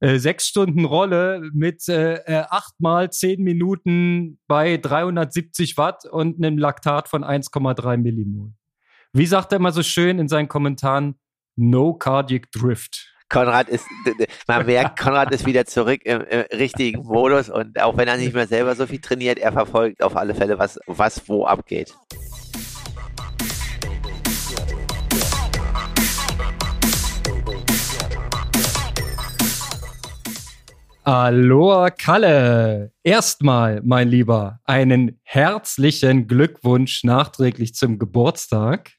äh, sechs Stunden Rolle mit äh, äh, acht mal zehn Minuten bei 370 Watt und einem Laktat von 1,3 Millimol. Wie sagt er immer so schön in seinen Kommentaren? No Cardiac Drift. Konrad ist, man merkt, Konrad ist wieder zurück im, im, richtigen Modus und auch wenn er nicht mehr selber so viel trainiert, er verfolgt auf alle Fälle, was, was wo abgeht. Aloha Kalle. Erstmal, mein Lieber, einen herzlichen Glückwunsch nachträglich zum Geburtstag.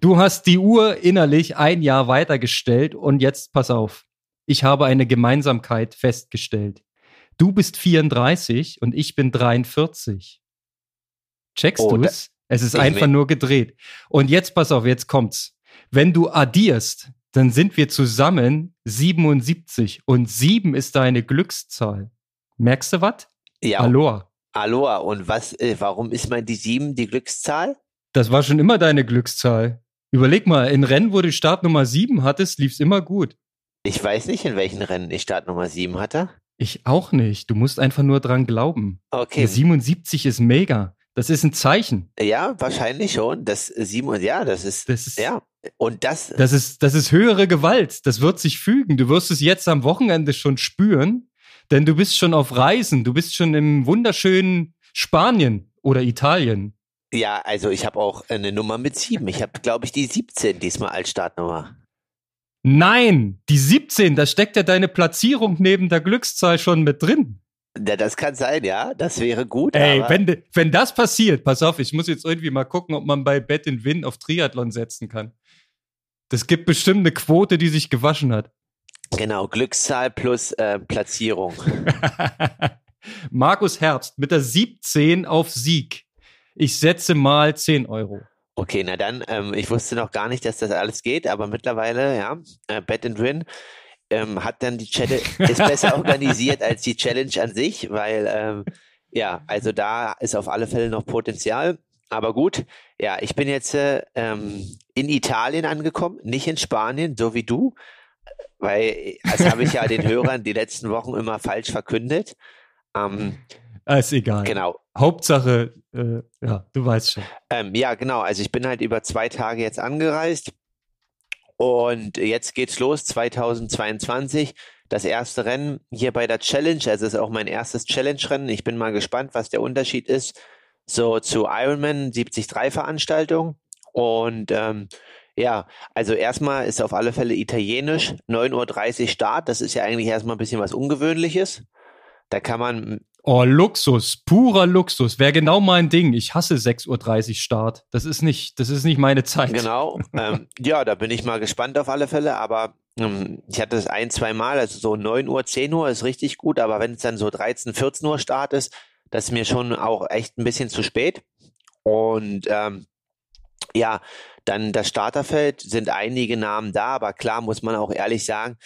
Du hast die Uhr innerlich ein Jahr weitergestellt und jetzt pass auf. Ich habe eine Gemeinsamkeit festgestellt. Du bist 34 und ich bin 43. Checkst oh, du's? Es ist einfach nur gedreht. Und jetzt pass auf, jetzt kommt's. Wenn du addierst, dann sind wir zusammen 77 und 7 ist deine Glückszahl. Merkst du was? Ja. Aloha. Aloha. Und was, äh, warum ist man die 7 die Glückszahl? Das war schon immer deine Glückszahl. Überleg mal, in Rennen, wo du Startnummer 7 hattest, lief's immer gut. Ich weiß nicht, in welchen Rennen ich Startnummer 7 hatte. Ich auch nicht. Du musst einfach nur dran glauben. Okay. Der 77 ist mega. Das ist ein Zeichen. Ja, wahrscheinlich schon. Das 7 ja, das ist, das ist ja. Und das. Das ist, das ist höhere Gewalt. Das wird sich fügen. Du wirst es jetzt am Wochenende schon spüren, denn du bist schon auf Reisen. Du bist schon im wunderschönen Spanien oder Italien. Ja, also ich habe auch eine Nummer mit sieben. Ich habe, glaube ich, die 17 diesmal als Startnummer. Nein, die 17, da steckt ja deine Platzierung neben der Glückszahl schon mit drin. Ja, das kann sein, ja. Das wäre gut. Ey, wenn, wenn das passiert, pass auf, ich muss jetzt irgendwie mal gucken, ob man bei Bet in Win auf Triathlon setzen kann. Das gibt bestimmt eine Quote, die sich gewaschen hat. Genau, Glückszahl plus äh, Platzierung. Markus Herbst mit der 17 auf Sieg. Ich setze mal 10 Euro. Okay, na dann, ähm, ich wusste noch gar nicht, dass das alles geht, aber mittlerweile, ja, äh, Bet and Win ähm, hat dann die Challenge, ist besser organisiert als die Challenge an sich, weil, ähm, ja, also da ist auf alle Fälle noch Potenzial. Aber gut, ja, ich bin jetzt äh, ähm, in Italien angekommen, nicht in Spanien, so wie du, weil das habe ich ja den Hörern die letzten Wochen immer falsch verkündet. Ähm, Ah, ist egal. Genau. Hauptsache, äh, ja, du weißt schon. Ähm, ja, genau. Also ich bin halt über zwei Tage jetzt angereist und jetzt geht's los, 2022. Das erste Rennen hier bei der Challenge. Also es ist auch mein erstes Challenge-Rennen. Ich bin mal gespannt, was der Unterschied ist so zu Ironman 73 Veranstaltung. Und ähm, ja, also erstmal ist auf alle Fälle italienisch, 9.30 Uhr Start. Das ist ja eigentlich erstmal ein bisschen was Ungewöhnliches. Da kann man Oh, Luxus, purer Luxus. Wäre genau mein Ding. Ich hasse 6.30 Uhr Start. Das ist nicht, das ist nicht meine Zeit. Genau. ähm, ja, da bin ich mal gespannt auf alle Fälle, aber ähm, ich hatte es ein, zwei Mal, also so 9 Uhr, 10 Uhr ist richtig gut, aber wenn es dann so 13, 14 Uhr Start ist, das ist mir schon auch echt ein bisschen zu spät. Und ähm, ja, dann das Starterfeld sind einige Namen da, aber klar muss man auch ehrlich sagen,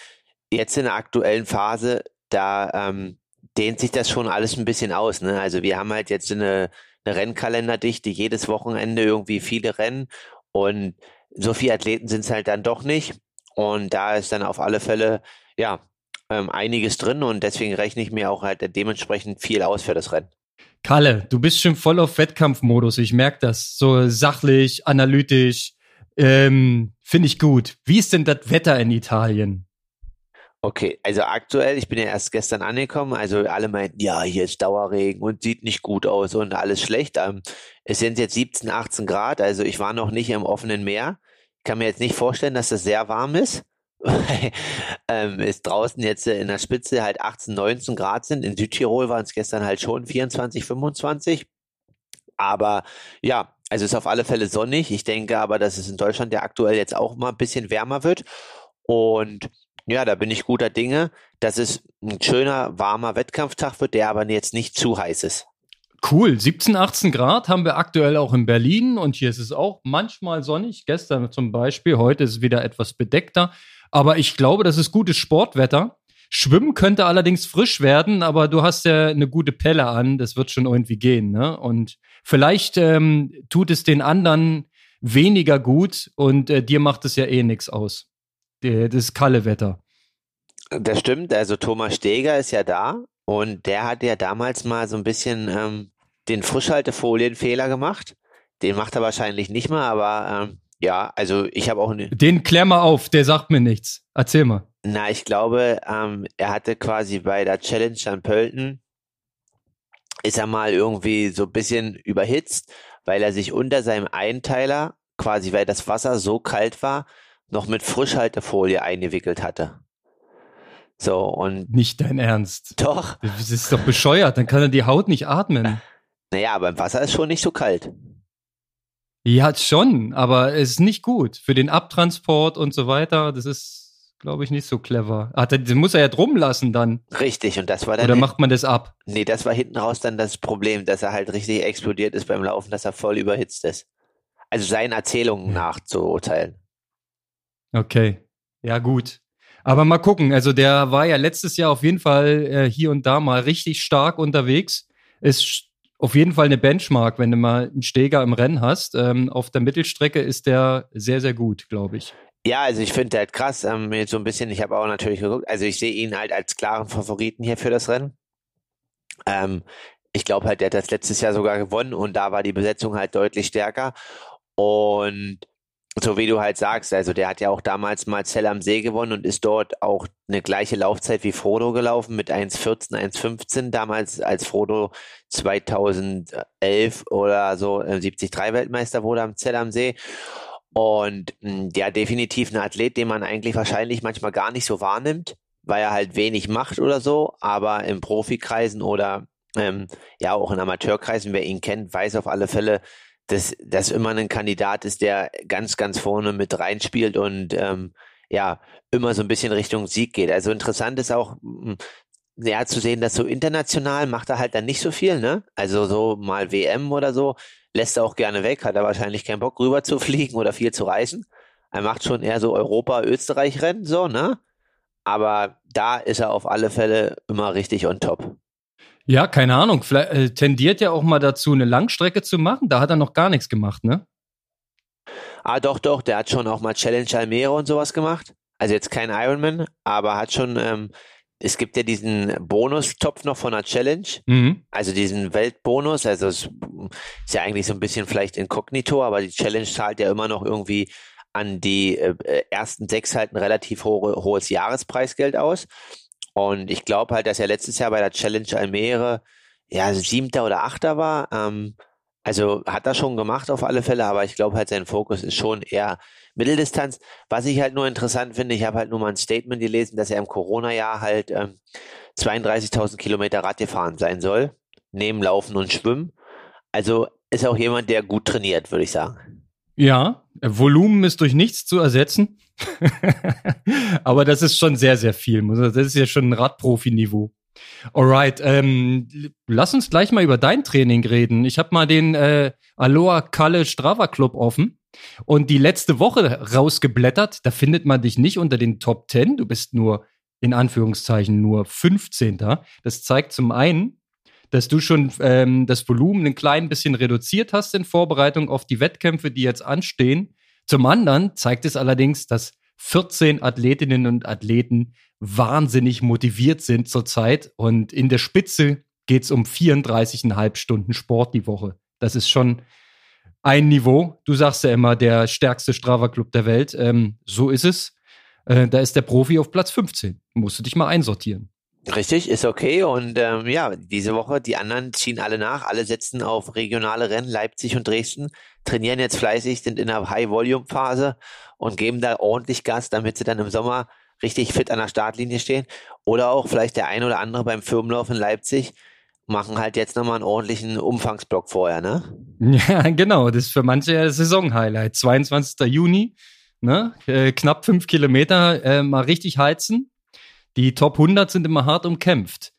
jetzt in der aktuellen Phase, da ähm, dehnt sich das schon alles ein bisschen aus. Ne? Also wir haben halt jetzt eine, eine Rennkalenderdichte, jedes Wochenende irgendwie viele Rennen und so viele Athleten sind es halt dann doch nicht. Und da ist dann auf alle Fälle, ja, ähm, einiges drin und deswegen rechne ich mir auch halt dementsprechend viel aus für das Rennen. Kalle, du bist schon voll auf Wettkampfmodus, ich merke das. So sachlich, analytisch, ähm, finde ich gut. Wie ist denn das Wetter in Italien? Okay, also aktuell, ich bin ja erst gestern angekommen, also alle meinten, ja, hier ist Dauerregen und sieht nicht gut aus und alles schlecht. Ähm, es sind jetzt 17, 18 Grad, also ich war noch nicht im offenen Meer. Ich kann mir jetzt nicht vorstellen, dass das sehr warm ist, ähm, es draußen jetzt in der Spitze halt 18, 19 Grad sind. In Südtirol waren es gestern halt schon 24, 25. Aber ja, also ist auf alle Fälle sonnig. Ich denke aber, dass es in Deutschland ja aktuell jetzt auch mal ein bisschen wärmer wird. Und ja, da bin ich guter Dinge, dass es ein schöner, warmer Wettkampftag wird, der aber jetzt nicht zu heiß ist. Cool, 17, 18 Grad haben wir aktuell auch in Berlin und hier ist es auch manchmal sonnig. Gestern zum Beispiel, heute ist es wieder etwas bedeckter. Aber ich glaube, das ist gutes Sportwetter. Schwimmen könnte allerdings frisch werden, aber du hast ja eine gute Pelle an, das wird schon irgendwie gehen. Ne? Und vielleicht ähm, tut es den anderen weniger gut und äh, dir macht es ja eh nichts aus das kalle Wetter. Das stimmt, also Thomas Steger ist ja da und der hat ja damals mal so ein bisschen ähm, den Frischhaltefolienfehler gemacht. Den macht er wahrscheinlich nicht mehr, aber ähm, ja, also ich habe auch. Den klär mal auf, der sagt mir nichts. Erzähl mal. Na, ich glaube, ähm, er hatte quasi bei der Challenge an Pölten ist er mal irgendwie so ein bisschen überhitzt, weil er sich unter seinem Einteiler, quasi weil das Wasser so kalt war, noch mit Frischhaltefolie eingewickelt hatte. So, und. Nicht dein Ernst. Doch. Das ist doch bescheuert, dann kann er die Haut nicht atmen. Naja, aber im Wasser ist schon nicht so kalt. Ja, schon, aber es ist nicht gut. Für den Abtransport und so weiter, das ist, glaube ich, nicht so clever. Ach, den muss er ja drum lassen dann. Richtig, und das war dann. Oder macht man das ab? Nee, das war hinten raus dann das Problem, dass er halt richtig explodiert ist beim Laufen, dass er voll überhitzt ist. Also seinen Erzählungen nach zu urteilen. Okay. Ja, gut. Aber mal gucken. Also der war ja letztes Jahr auf jeden Fall äh, hier und da mal richtig stark unterwegs. Ist auf jeden Fall eine Benchmark, wenn du mal einen Steger im Rennen hast. Ähm, auf der Mittelstrecke ist der sehr, sehr gut, glaube ich. Ja, also ich finde halt krass, ähm, jetzt so ein bisschen, ich habe auch natürlich geguckt, also ich sehe ihn halt als klaren Favoriten hier für das Rennen. Ähm, ich glaube halt, der hat das letztes Jahr sogar gewonnen und da war die Besetzung halt deutlich stärker. Und so wie du halt sagst, also der hat ja auch damals mal Zell am See gewonnen und ist dort auch eine gleiche Laufzeit wie Frodo gelaufen mit 1,14, 1,15 damals, als Frodo 2011 oder so äh, 73 Weltmeister wurde am Zell am See. Und hm, ja, definitiv ein Athlet, den man eigentlich wahrscheinlich manchmal gar nicht so wahrnimmt, weil er halt wenig macht oder so, aber in Profikreisen oder ähm, ja auch in Amateurkreisen, wer ihn kennt, weiß auf alle Fälle, dass das immer ein Kandidat ist, der ganz, ganz vorne mit reinspielt und ähm, ja, immer so ein bisschen Richtung Sieg geht. Also interessant ist auch, hm, ja, zu sehen, dass so international macht er halt dann nicht so viel, ne? Also so mal WM oder so, lässt er auch gerne weg, hat er wahrscheinlich keinen Bock rüber zu fliegen oder viel zu reisen. Er macht schon eher so Europa-Österreich-Rennen, so, ne? Aber da ist er auf alle Fälle immer richtig on top. Ja, keine Ahnung. Vielleicht äh, tendiert ja auch mal dazu, eine Langstrecke zu machen. Da hat er noch gar nichts gemacht, ne? Ah, doch, doch. Der hat schon auch mal Challenge Almere und sowas gemacht. Also jetzt kein Ironman, aber hat schon, ähm, es gibt ja diesen Bonustopf noch von der Challenge. Mhm. Also diesen Weltbonus. Also es ist ja eigentlich so ein bisschen vielleicht inkognito, aber die Challenge zahlt ja immer noch irgendwie an die äh, ersten sechs halt ein relativ ho hohes Jahrespreisgeld aus. Und ich glaube halt, dass er letztes Jahr bei der Challenge Almere ja siebter oder achter war. Ähm, also hat er schon gemacht auf alle Fälle, aber ich glaube halt, sein Fokus ist schon eher Mitteldistanz. Was ich halt nur interessant finde, ich habe halt nur mal ein Statement gelesen, dass er im Corona-Jahr halt ähm, 32.000 Kilometer Rad gefahren sein soll, neben Laufen und Schwimmen. Also ist auch jemand, der gut trainiert, würde ich sagen. Ja, Volumen ist durch nichts zu ersetzen. Aber das ist schon sehr, sehr viel. Das ist ja schon ein Radprofi-Niveau. Alright, ähm, lass uns gleich mal über dein Training reden. Ich habe mal den äh, Aloha Kalle Strava Club offen und die letzte Woche rausgeblättert. Da findet man dich nicht unter den Top 10. Du bist nur in Anführungszeichen nur 15. Das zeigt zum einen, dass du schon ähm, das Volumen ein klein bisschen reduziert hast in Vorbereitung auf die Wettkämpfe, die jetzt anstehen. Zum anderen zeigt es allerdings, dass 14 Athletinnen und Athleten wahnsinnig motiviert sind zurzeit und in der Spitze geht es um 34,5 Stunden Sport die Woche. Das ist schon ein Niveau. Du sagst ja immer, der stärkste Strava-Club der Welt. Ähm, so ist es. Äh, da ist der Profi auf Platz 15. Musst du dich mal einsortieren. Richtig, ist okay. Und ähm, ja, diese Woche, die anderen ziehen alle nach. Alle setzen auf regionale Rennen. Leipzig und Dresden trainieren jetzt fleißig, sind in einer High-Volume-Phase und geben da ordentlich Gas, damit sie dann im Sommer richtig fit an der Startlinie stehen. Oder auch vielleicht der ein oder andere beim Firmenlauf in Leipzig machen halt jetzt nochmal einen ordentlichen Umfangsblock vorher, ne? Ja, genau. Das ist für manche Saisonhighlight. 22. Juni, ne? Äh, knapp fünf Kilometer äh, mal richtig heizen die Top 100 sind immer hart umkämpft.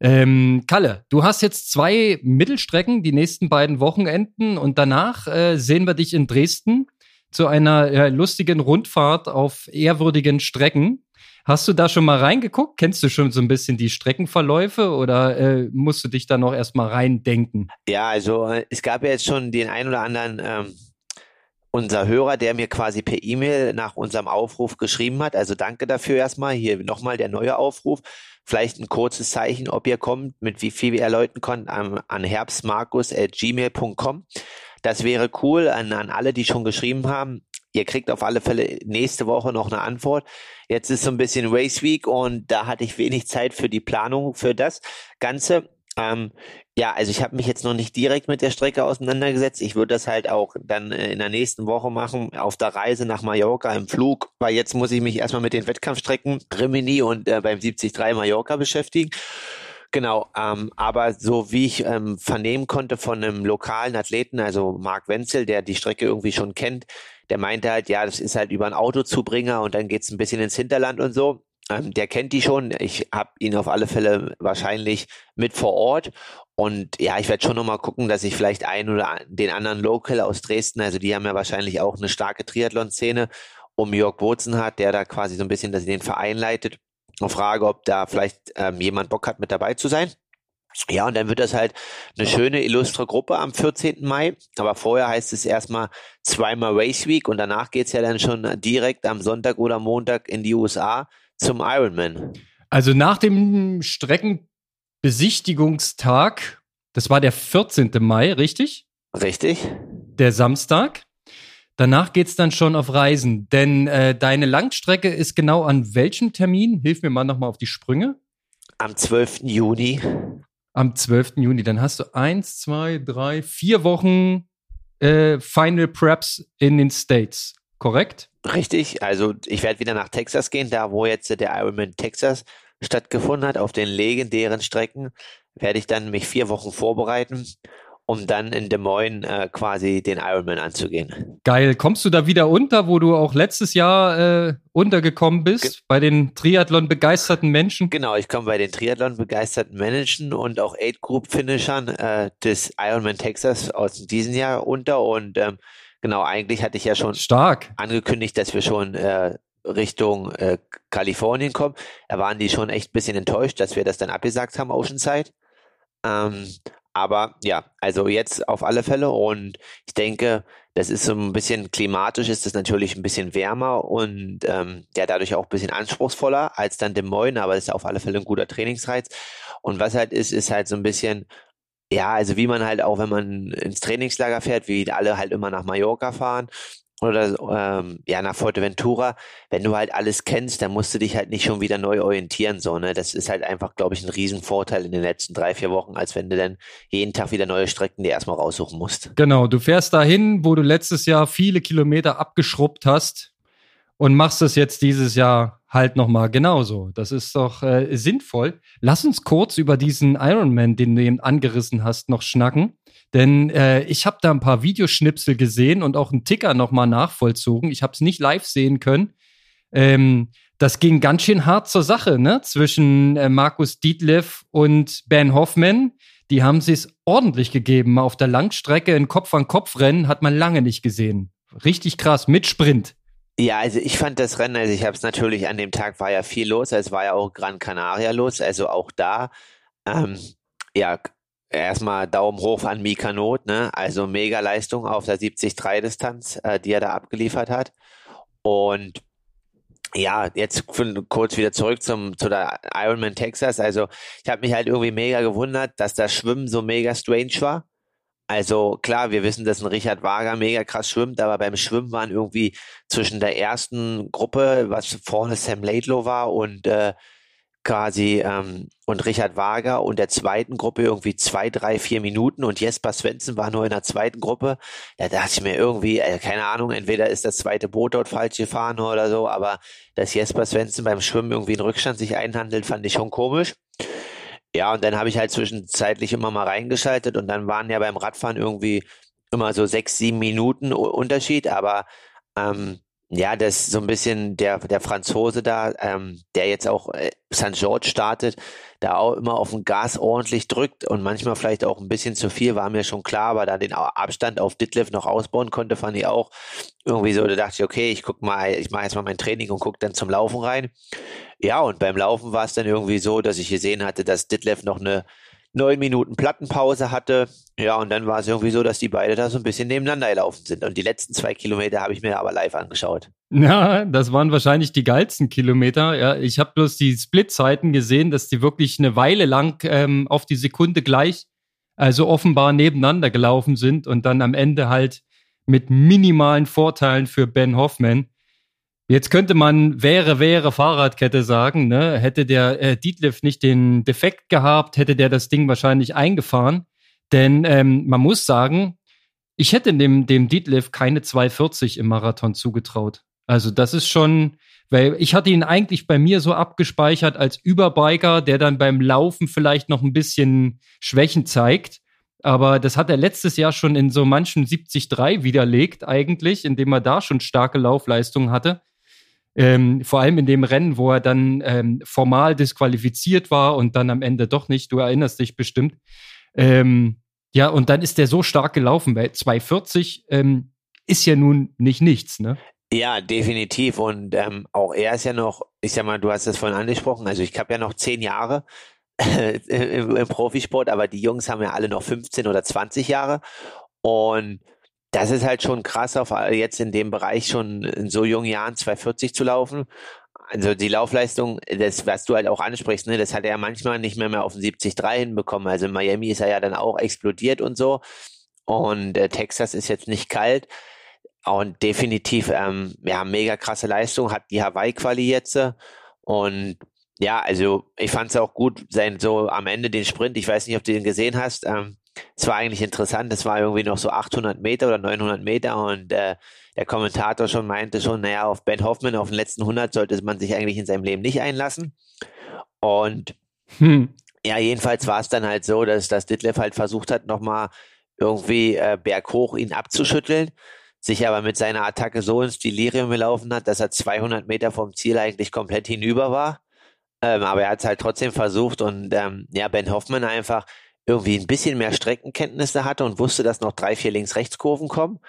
Ähm, Kalle, du hast jetzt zwei Mittelstrecken, die nächsten beiden Wochenenden und danach äh, sehen wir dich in Dresden zu einer äh, lustigen Rundfahrt auf ehrwürdigen Strecken. Hast du da schon mal reingeguckt? Kennst du schon so ein bisschen die Streckenverläufe oder äh, musst du dich da noch erstmal reindenken? Ja, also äh, es gab ja jetzt schon den ein oder anderen ähm, unser Hörer, der mir quasi per E-Mail nach unserem Aufruf geschrieben hat. Also danke dafür erstmal. Hier nochmal der neue Aufruf. Vielleicht ein kurzes Zeichen, ob ihr kommt, mit wie viel ihr erläutern könnt, an, an herbstmarkus.gmail.com. Das wäre cool an, an alle, die schon geschrieben haben. Ihr kriegt auf alle Fälle nächste Woche noch eine Antwort. Jetzt ist so ein bisschen Race Week und da hatte ich wenig Zeit für die Planung für das Ganze. Ähm, ja, also ich habe mich jetzt noch nicht direkt mit der Strecke auseinandergesetzt. Ich würde das halt auch dann äh, in der nächsten Woche machen, auf der Reise nach Mallorca im Flug, weil jetzt muss ich mich erstmal mit den Wettkampfstrecken Rimini und äh, beim 73 Mallorca beschäftigen. Genau, ähm, aber so wie ich ähm, vernehmen konnte von einem lokalen Athleten, also Marc Wenzel, der die Strecke irgendwie schon kennt, der meinte halt, ja, das ist halt über ein Autozubringer und dann geht's ein bisschen ins Hinterland und so. Ähm, der kennt die schon. Ich habe ihn auf alle Fälle wahrscheinlich mit vor Ort. Und ja, ich werde schon nochmal gucken, dass ich vielleicht einen oder den anderen Local aus Dresden, also die haben ja wahrscheinlich auch eine starke Triathlon-Szene, um Jörg Wurzen hat, der da quasi so ein bisschen, dass den Verein leitet, und frage, ob da vielleicht ähm, jemand Bock hat, mit dabei zu sein. Ja, und dann wird das halt eine schöne, illustre Gruppe am 14. Mai. Aber vorher heißt es erstmal zweimal Race Week und danach geht's ja dann schon direkt am Sonntag oder Montag in die USA zum Ironman. Also nach dem Streckenbesichtigungstag, das war der 14. Mai, richtig? Richtig. Der Samstag. Danach geht's dann schon auf Reisen, denn äh, deine Langstrecke ist genau an welchem Termin? Hilf mir mal nochmal auf die Sprünge. Am 12. Juni. Am 12. Juni. Dann hast du eins, zwei, drei, vier Wochen äh, Final Preps in den States, korrekt? Richtig, also ich werde wieder nach Texas gehen, da wo jetzt der Ironman Texas stattgefunden hat, auf den legendären Strecken, werde ich dann mich vier Wochen vorbereiten, um dann in Des Moines äh, quasi den Ironman anzugehen. Geil. Kommst du da wieder unter, wo du auch letztes Jahr äh, untergekommen bist, Ge bei den Triathlon begeisterten Menschen? Genau, ich komme bei den Triathlon begeisterten Menschen und auch Eight Group Finishern äh, des Ironman Texas aus diesem Jahr unter und ähm, Genau, eigentlich hatte ich ja schon Stark. angekündigt, dass wir schon äh, Richtung äh, Kalifornien kommen. Da waren die schon echt ein bisschen enttäuscht, dass wir das dann abgesagt haben, Oceanside. Ähm, aber ja, also jetzt auf alle Fälle und ich denke, das ist so ein bisschen klimatisch, ist das natürlich ein bisschen wärmer und ähm, ja, dadurch auch ein bisschen anspruchsvoller als dann Des Moines, aber es ist auf alle Fälle ein guter Trainingsreiz. Und was halt ist, ist halt so ein bisschen ja, also wie man halt auch, wenn man ins Trainingslager fährt, wie alle halt immer nach Mallorca fahren oder ähm, ja nach Fuerteventura, wenn du halt alles kennst, dann musst du dich halt nicht schon wieder neu orientieren, so, ne? Das ist halt einfach, glaube ich, ein Riesenvorteil in den letzten drei, vier Wochen, als wenn du dann jeden Tag wieder neue Strecken dir erstmal raussuchen musst. Genau, du fährst dahin, wo du letztes Jahr viele Kilometer abgeschrubbt hast und machst es jetzt dieses Jahr halt nochmal genauso. Das ist doch äh, sinnvoll. Lass uns kurz über diesen Ironman, den du eben angerissen hast, noch schnacken. Denn äh, ich habe da ein paar Videoschnipsel gesehen und auch einen Ticker nochmal nachvollzogen. Ich habe es nicht live sehen können. Ähm, das ging ganz schön hart zur Sache, ne? Zwischen äh, Markus Dietleff und Ben Hoffman. Die haben es ordentlich gegeben. Auf der Langstrecke in Kopf-an-Kopf-Rennen hat man lange nicht gesehen. Richtig krass, mit Sprint. Ja, also ich fand das Rennen, also ich habe es natürlich an dem Tag war ja viel los, es war ja auch Gran Canaria los, also auch da, ähm, ja, erstmal Daumen hoch an Mika Not, ne? Also mega Leistung auf der 70-3-Distanz, äh, die er da abgeliefert hat. Und ja, jetzt kurz wieder zurück zum zu der Ironman Texas. Also ich habe mich halt irgendwie mega gewundert, dass das Schwimmen so mega strange war. Also klar, wir wissen, dass ein Richard Wager mega krass schwimmt, aber beim Schwimmen waren irgendwie zwischen der ersten Gruppe, was vorne Sam Laidlow war und äh, quasi ähm, und Richard Wager und der zweiten Gruppe irgendwie zwei, drei, vier Minuten und Jesper Svensson war nur in der zweiten Gruppe. Da dachte ich mir irgendwie, äh, keine Ahnung, entweder ist das zweite Boot dort falsch gefahren oder so, aber dass Jesper Svensson beim Schwimmen irgendwie einen Rückstand sich einhandelt, fand ich schon komisch. Ja, und dann habe ich halt zwischenzeitlich immer mal reingeschaltet und dann waren ja beim Radfahren irgendwie immer so sechs, sieben Minuten Unterschied, aber ähm, ja, das so ein bisschen der, der Franzose da, ähm, der jetzt auch äh, St. George startet, da auch immer auf dem Gas ordentlich drückt und manchmal vielleicht auch ein bisschen zu viel, war mir schon klar, aber da den Abstand auf Ditlev noch ausbauen konnte, fand ich auch irgendwie so, da dachte ich, okay, ich guck mal, ich mache jetzt mal mein Training und guck dann zum Laufen rein. Ja, und beim Laufen war es dann irgendwie so, dass ich gesehen hatte, dass Ditlev noch eine neun Minuten Plattenpause hatte. Ja, und dann war es irgendwie so, dass die beide da so ein bisschen nebeneinander gelaufen sind. Und die letzten zwei Kilometer habe ich mir aber live angeschaut. Ja, das waren wahrscheinlich die geilsten Kilometer. Ja, ich habe bloß die Split-Zeiten gesehen, dass die wirklich eine Weile lang ähm, auf die Sekunde gleich, also offenbar nebeneinander gelaufen sind und dann am Ende halt mit minimalen Vorteilen für Ben Hoffman. Jetzt könnte man wäre, wäre Fahrradkette sagen, ne? Hätte der äh, Dietliff nicht den Defekt gehabt, hätte der das Ding wahrscheinlich eingefahren. Denn ähm, man muss sagen, ich hätte dem, dem Dietliff keine 240 im Marathon zugetraut. Also das ist schon, weil ich hatte ihn eigentlich bei mir so abgespeichert als Überbiker, der dann beim Laufen vielleicht noch ein bisschen Schwächen zeigt. Aber das hat er letztes Jahr schon in so manchen 73 widerlegt eigentlich, indem er da schon starke Laufleistungen hatte. Ähm, vor allem in dem Rennen, wo er dann ähm, formal disqualifiziert war und dann am Ende doch nicht. Du erinnerst dich bestimmt. Ähm, ja, und dann ist der so stark gelaufen, weil 240 ähm, ist ja nun nicht nichts, ne? Ja, definitiv. Und ähm, auch er ist ja noch, ich sag mal, du hast es vorhin angesprochen, also ich habe ja noch zehn Jahre im, Profisport, aber die Jungs haben ja alle noch 15 oder 20 Jahre. Und das ist halt schon krass, auf jetzt in dem Bereich schon in so jungen Jahren 240 zu laufen. Also die Laufleistung, das, was du halt auch ansprichst, ne, das hat er ja manchmal nicht mehr, mehr auf den 73 hinbekommen. Also in Miami ist er ja dann auch explodiert und so. Und äh, Texas ist jetzt nicht kalt. Und definitiv, ähm, ja, mega krasse Leistung, hat die Hawaii-Quali jetzt. Und ja, also ich fand es auch gut, sein so am Ende den Sprint, ich weiß nicht, ob du den gesehen hast, ähm, es war eigentlich interessant, es war irgendwie noch so 800 Meter oder 900 Meter und äh, der Kommentator schon meinte schon, naja, auf Ben Hoffman, auf den letzten 100 sollte man sich eigentlich in seinem Leben nicht einlassen. Und hm. ja, jedenfalls war es dann halt so, dass, dass Ditlev halt versucht hat, nochmal irgendwie äh, berghoch ihn abzuschütteln, sich aber mit seiner Attacke so ins Delirium gelaufen hat, dass er 200 Meter vom Ziel eigentlich komplett hinüber war. Ähm, aber er hat es halt trotzdem versucht und ähm, ja, Ben Hoffman einfach irgendwie ein bisschen mehr Streckenkenntnisse hatte und wusste, dass noch drei, vier Links-Rechts-Kurven kommen.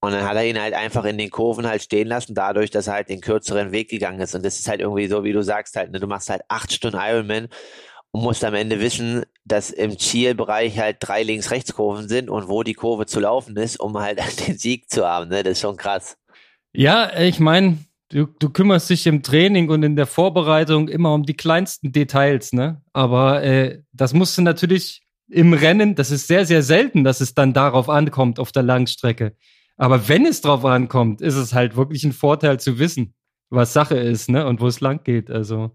Und dann hat er ihn halt einfach in den Kurven halt stehen lassen, dadurch, dass er halt den kürzeren Weg gegangen ist. Und das ist halt irgendwie so, wie du sagst halt, ne, du machst halt acht Stunden Ironman und musst am Ende wissen, dass im Zielbereich halt drei Links-Rechts-Kurven sind und wo die Kurve zu laufen ist, um halt den Sieg zu haben. Ne? Das ist schon krass. Ja, ich meine, du, du kümmerst dich im Training und in der Vorbereitung immer um die kleinsten Details, ne? Aber äh, das musst du natürlich im Rennen, das ist sehr, sehr selten, dass es dann darauf ankommt auf der Langstrecke. Aber wenn es drauf ankommt, ist es halt wirklich ein Vorteil zu wissen, was Sache ist, ne? Und wo es lang geht. Also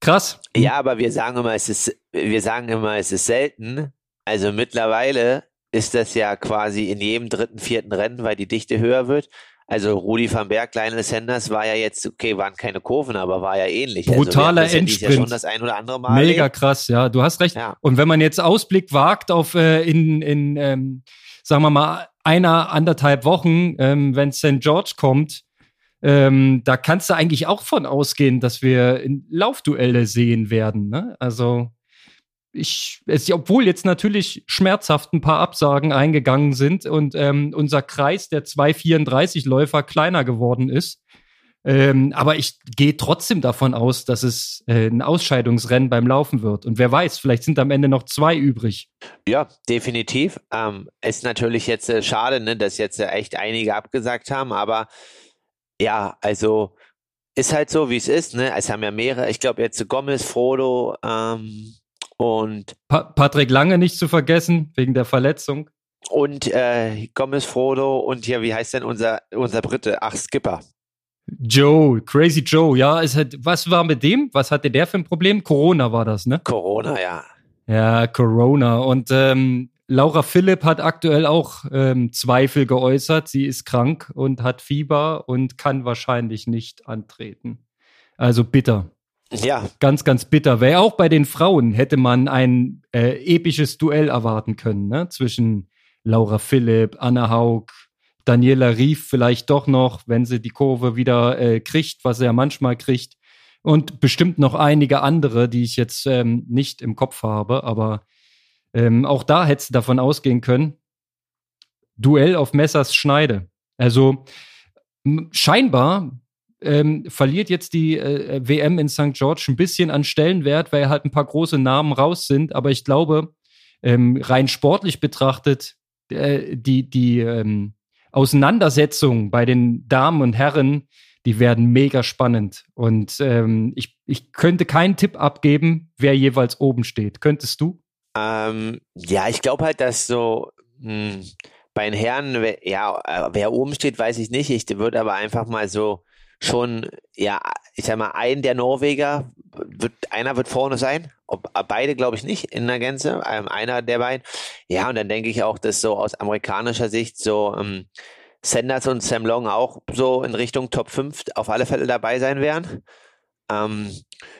krass. Ja, aber wir sagen immer, es ist, wir sagen immer, es ist selten. Also mittlerweile ist das ja quasi in jedem dritten, vierten Rennen, weil die Dichte höher wird. Also Rudi van Berg, Lionel Sanders war ja jetzt, okay, waren keine Kurven, aber war ja ähnlich. Also Brutaler also Endsprint. Ja schon das ein oder andere Mal. Mega erlebt. krass, ja, du hast recht. Ja. Und wenn man jetzt Ausblick wagt auf äh, in, in ähm, sagen wir mal, einer, anderthalb Wochen, ähm, wenn St. George kommt, ähm, da kannst du eigentlich auch von ausgehen, dass wir Laufduelle sehen werden. Ne? Also ich, es, obwohl jetzt natürlich schmerzhaft ein paar Absagen eingegangen sind und ähm, unser Kreis der 234-Läufer kleiner geworden ist. Ähm, aber ich gehe trotzdem davon aus, dass es äh, ein Ausscheidungsrennen beim Laufen wird. Und wer weiß, vielleicht sind am Ende noch zwei übrig. Ja, definitiv. Ähm, ist natürlich jetzt äh, schade, ne, dass jetzt äh, echt einige abgesagt haben, aber ja, also ist halt so, wie es ist. Ne? Es haben ja mehrere, ich glaube jetzt Gomez, Frodo, ähm, und pa Patrick Lange nicht zu vergessen, wegen der Verletzung. Und äh, Gomez Frodo und hier, wie heißt denn unser, unser Brite? Ach, Skipper. Joe, Crazy Joe, ja, ist halt, was war mit dem? Was hatte der für ein Problem? Corona war das, ne? Corona, ja. Ja, Corona. Und ähm, Laura Philipp hat aktuell auch ähm, Zweifel geäußert. Sie ist krank und hat Fieber und kann wahrscheinlich nicht antreten. Also bitter. Ja. Ganz, ganz bitter. Wäre auch bei den Frauen hätte man ein äh, episches Duell erwarten können, ne? Zwischen Laura Philipp, Anna Haug, Daniela Rief vielleicht doch noch, wenn sie die Kurve wieder äh, kriegt, was sie ja manchmal kriegt. Und bestimmt noch einige andere, die ich jetzt ähm, nicht im Kopf habe, aber ähm, auch da hättest du davon ausgehen können. Duell auf Messers Schneide. Also scheinbar ähm, verliert jetzt die äh, WM in St. George ein bisschen an Stellenwert, weil halt ein paar große Namen raus sind. Aber ich glaube, ähm, rein sportlich betrachtet, äh, die, die ähm, Auseinandersetzung bei den Damen und Herren, die werden mega spannend. Und ähm, ich, ich könnte keinen Tipp abgeben, wer jeweils oben steht. Könntest du? Ähm, ja, ich glaube halt, dass so mh, hm, bei den Herren, ja, äh, wer oben steht, weiß ich nicht. Ich würde aber einfach mal so schon, ja, ich sag mal, ein der Norweger wird, einer wird vorne sein. Ob, äh, beide glaube ich nicht in der Gänze, ähm, einer der beiden. Ja, und dann denke ich auch, dass so aus amerikanischer Sicht so ähm, Sanders und Sam Long auch so in Richtung Top 5 auf alle Fälle dabei sein werden. Ähm,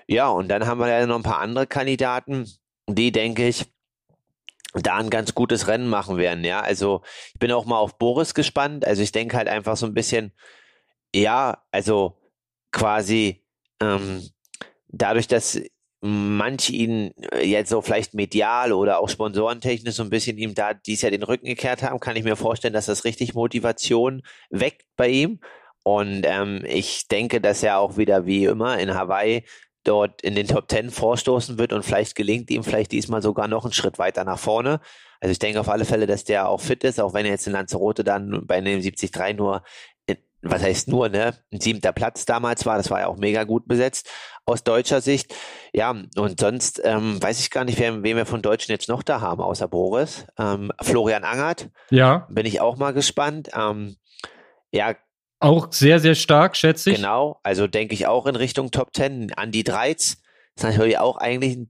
ja, und dann haben wir ja noch ein paar andere Kandidaten, die, denke ich, da ein ganz gutes Rennen machen werden. Ja, also ich bin auch mal auf Boris gespannt. Also ich denke halt einfach so ein bisschen, ja, also quasi ähm, dadurch, dass manche ihn äh, jetzt so vielleicht medial oder auch sponsorentechnisch so ein bisschen ihm da dies Jahr den Rücken gekehrt haben, kann ich mir vorstellen, dass das richtig Motivation weckt bei ihm. Und ähm, ich denke, dass er auch wieder wie immer in Hawaii dort in den Top Ten vorstoßen wird und vielleicht gelingt ihm vielleicht diesmal sogar noch einen Schritt weiter nach vorne. Also ich denke auf alle Fälle, dass der auch fit ist, auch wenn er jetzt in Lanzarote dann bei dem 73 nur was heißt nur, ne, ein siebter Platz damals war, das war ja auch mega gut besetzt aus deutscher Sicht. Ja, und sonst ähm, weiß ich gar nicht, wer, wen wir von Deutschen jetzt noch da haben, außer Boris. Ähm, Florian Angert. Ja. Bin ich auch mal gespannt. Ähm, ja. Auch sehr, sehr stark, schätze ich. Genau, also denke ich auch in Richtung Top Ten. Andi Dreiz ist natürlich auch eigentlich, ein,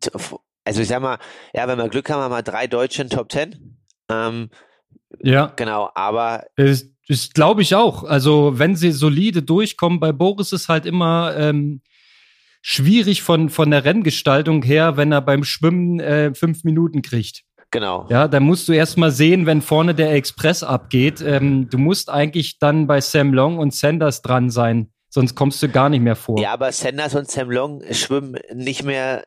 also ich sag mal, ja, wenn wir Glück haben, haben wir drei Deutsche in Top Ten. Ähm, ja. Genau, aber. Ist das glaube ich auch. Also, wenn sie solide durchkommen, bei Boris ist halt immer ähm, schwierig von, von der Renngestaltung her, wenn er beim Schwimmen äh, fünf Minuten kriegt. Genau. Ja, da musst du erst mal sehen, wenn vorne der Express abgeht. Ähm, du musst eigentlich dann bei Sam Long und Sanders dran sein, sonst kommst du gar nicht mehr vor. Ja, aber Sanders und Sam Long schwimmen nicht mehr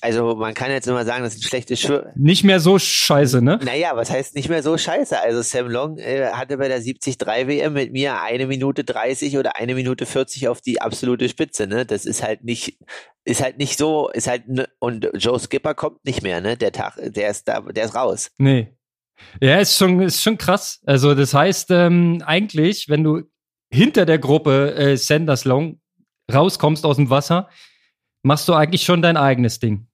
also man kann jetzt immer sagen, das ist ein schlechtes Schwimmen. Nicht mehr so scheiße, ne? Naja, was heißt nicht mehr so scheiße? Also Sam Long äh, hatte bei der 73 WM mit mir eine Minute 30 oder eine Minute 40 auf die absolute Spitze, ne? Das ist halt nicht, ist halt nicht so, ist halt, ne, und Joe Skipper kommt nicht mehr, ne? Der Tag, der ist da, der ist raus. Nee. Ja, ist schon, ist schon krass. Also das heißt, ähm, eigentlich, wenn du hinter der Gruppe äh, Sanders Long rauskommst aus dem Wasser, machst du eigentlich schon dein eigenes Ding.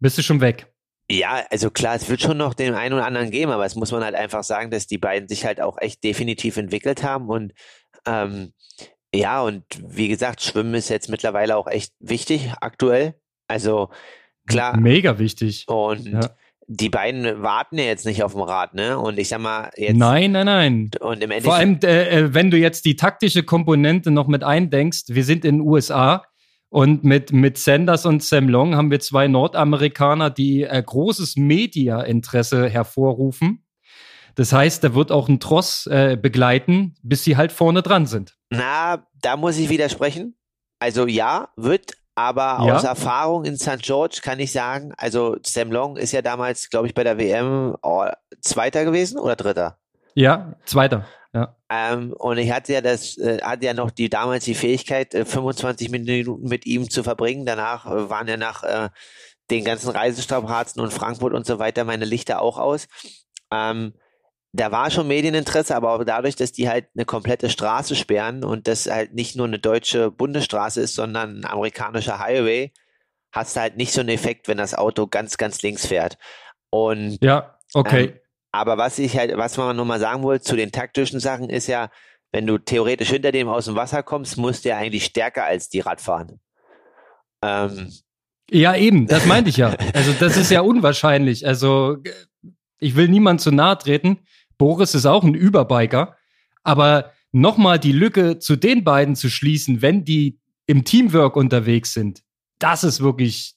Bist du schon weg? Ja, also klar, es wird schon noch den einen oder anderen geben, aber es muss man halt einfach sagen, dass die beiden sich halt auch echt definitiv entwickelt haben und ähm, ja, und wie gesagt, Schwimmen ist jetzt mittlerweile auch echt wichtig aktuell. Also klar. Mega wichtig. Und ja. die beiden warten ja jetzt nicht auf dem Rad, ne? Und ich sag mal jetzt. Nein, nein, nein. Und im Endeffekt. Vor allem, äh, äh, wenn du jetzt die taktische Komponente noch mit eindenkst, wir sind in den USA und mit, mit Sanders und Sam Long haben wir zwei Nordamerikaner, die äh, großes Media-Interesse hervorrufen. Das heißt, da wird auch ein Tross äh, begleiten, bis sie halt vorne dran sind. Na, da muss ich widersprechen. Also ja, wird, aber ja. aus Erfahrung in St. George kann ich sagen, also Sam Long ist ja damals, glaube ich, bei der WM oh, Zweiter gewesen oder Dritter? Ja, Zweiter. Ja. Ähm, und ich hatte ja das, äh, hatte ja noch die damals die Fähigkeit, äh, 25 Minuten mit ihm zu verbringen. Danach äh, waren ja nach äh, den ganzen Reisestrapazen und Frankfurt und so weiter meine Lichter auch aus. Ähm, da war schon Medieninteresse, aber dadurch, dass die halt eine komplette Straße sperren und das halt nicht nur eine deutsche Bundesstraße ist, sondern ein amerikanischer Highway, hast du halt nicht so einen Effekt, wenn das Auto ganz, ganz links fährt. Und ja, okay. Ähm, aber was ich halt, was man nochmal sagen wollte zu den taktischen Sachen ist ja, wenn du theoretisch hinter dem aus dem Wasser kommst, musst du ja eigentlich stärker als die Radfahren. Ähm. Ja, eben, das meinte ich ja. Also das ist ja unwahrscheinlich. Also ich will niemand zu nahe treten. Boris ist auch ein Überbiker. Aber nochmal die Lücke zu den beiden zu schließen, wenn die im Teamwork unterwegs sind, das ist wirklich